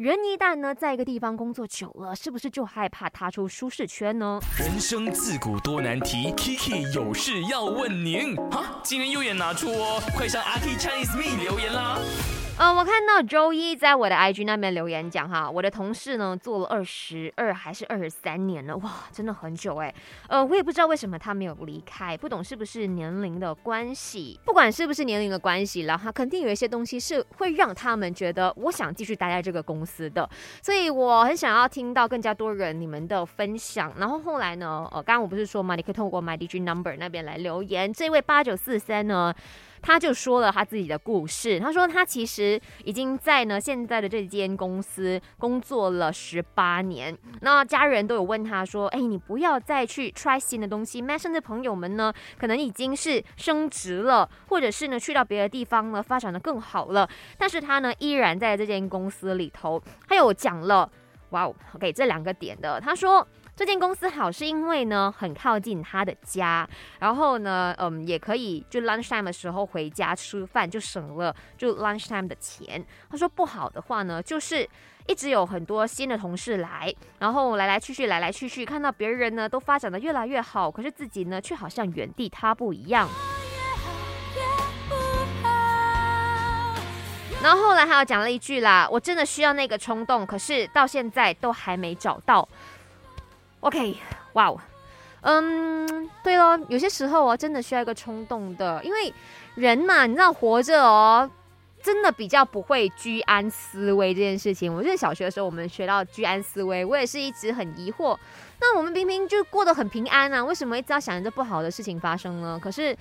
人一旦呢在一个地方工作久了，是不是就害怕踏出舒适圈呢？人生自古多难题，Kiki 有事要问您。哈，今天右眼拿出哦，快上阿 K Chinese Me 留言啦。嗯，我看到周一在我的 IG 那边留言讲哈，我的同事呢做了二十二还是二十三年了，哇，真的很久哎。呃，我也不知道为什么他没有离开，不懂是不是年龄的关系。不管是不是年龄的关系然后肯定有一些东西是会让他们觉得我想继续待在这个公司的。所以我很想要听到更加多人你们的分享。然后后来呢，呃，刚刚我不是说嘛，你可以透过 My DJ Number 那边来留言。这位八九四三呢？他就说了他自己的故事。他说他其实已经在呢现在的这间公司工作了十八年。那家人都有问他说：“哎，你不要再去 try 新的东西。”甚至朋友们呢，可能已经是升职了，或者是呢去到别的地方呢发展的更好了。但是他呢依然在这间公司里头。他有讲了，哇哦，OK 这两个点的。他说。这间公司好是因为呢很靠近他的家，然后呢，嗯，也可以就 lunch time 的时候回家吃饭，就省了就 lunch time 的钱。他说不好的话呢，就是一直有很多新的同事来，然后来来去去，来来去去，看到别人呢都发展的越来越好，可是自己呢却好像原地踏步一样。然后后来还有讲了一句啦，我真的需要那个冲动，可是到现在都还没找到。OK，哇哦，嗯，对咯，有些时候哦，真的需要一个冲动的，因为人嘛，你知道活着哦，真的比较不会居安思危这件事情。我记得小学的时候，我们学到居安思危，我也是一直很疑惑。那我们明明就过得很平安啊，为什么一直要想着不好的事情发生呢？可是，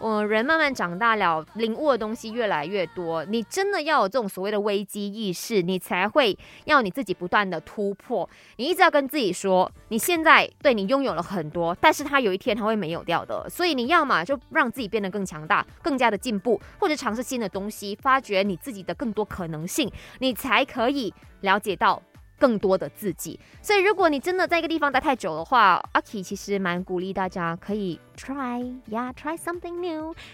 我人慢慢长大了，领悟的东西越来越多，你真的要有这种所谓的危机意识，你才会要你自己不断的突破。你一直要跟自己说，你现在对你拥有了很多，但是它有一天它会没有掉的。所以你要么就让自己变得更强大，更加的进步，或者尝试新的东西，发觉你自己的更多可能性，你才可以了解到。更多的自己，所以如果你真的在一个地方待太久的话，阿 K 其实蛮鼓励大家可以 try，yeah，try something new，